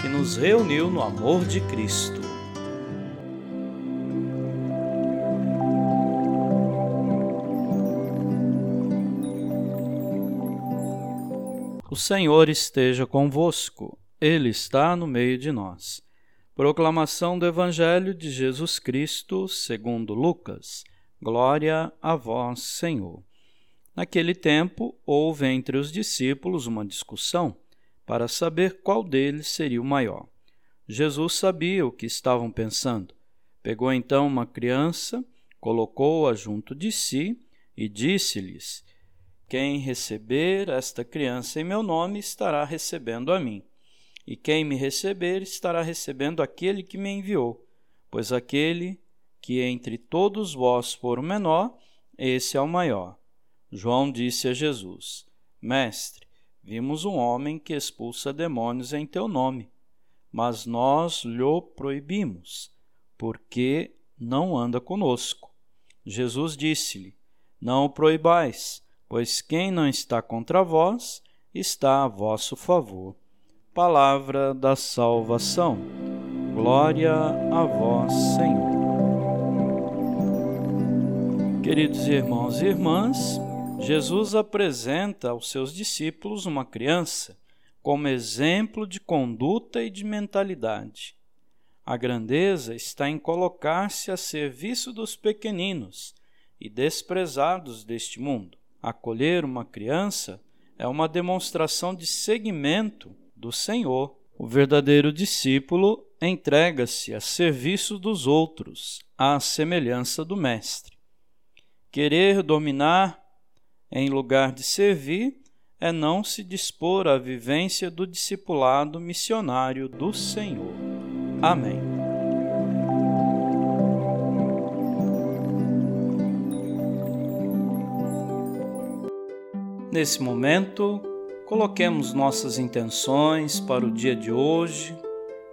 que nos reuniu no amor de Cristo. O Senhor esteja convosco, Ele está no meio de nós. Proclamação do Evangelho de Jesus Cristo, segundo Lucas. Glória a vós, Senhor. Naquele tempo, houve entre os discípulos uma discussão para saber qual deles seria o maior. Jesus sabia o que estavam pensando. Pegou então uma criança, colocou-a junto de si e disse-lhes: Quem receber esta criança em meu nome estará recebendo a mim. E quem me receber estará recebendo aquele que me enviou. Pois aquele que entre todos vós for o menor, esse é o maior. João disse a Jesus: Mestre, Vimos um homem que expulsa demônios em teu nome, mas nós lhe proibimos, porque não anda conosco. Jesus disse-lhe: Não o proibais, pois quem não está contra vós está a vosso favor. Palavra da salvação. Glória a vós, Senhor. Queridos irmãos e irmãs, Jesus apresenta aos seus discípulos uma criança como exemplo de conduta e de mentalidade. A grandeza está em colocar-se a serviço dos pequeninos e desprezados deste mundo. Acolher uma criança é uma demonstração de seguimento do Senhor. O verdadeiro discípulo entrega-se a serviço dos outros, à semelhança do Mestre. Querer dominar em lugar de servir, é não se dispor à vivência do discipulado missionário do Senhor. Amém. Nesse momento, coloquemos nossas intenções para o dia de hoje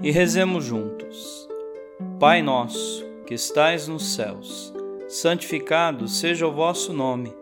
e rezemos juntos. Pai nosso, que estais nos céus, santificado seja o vosso nome.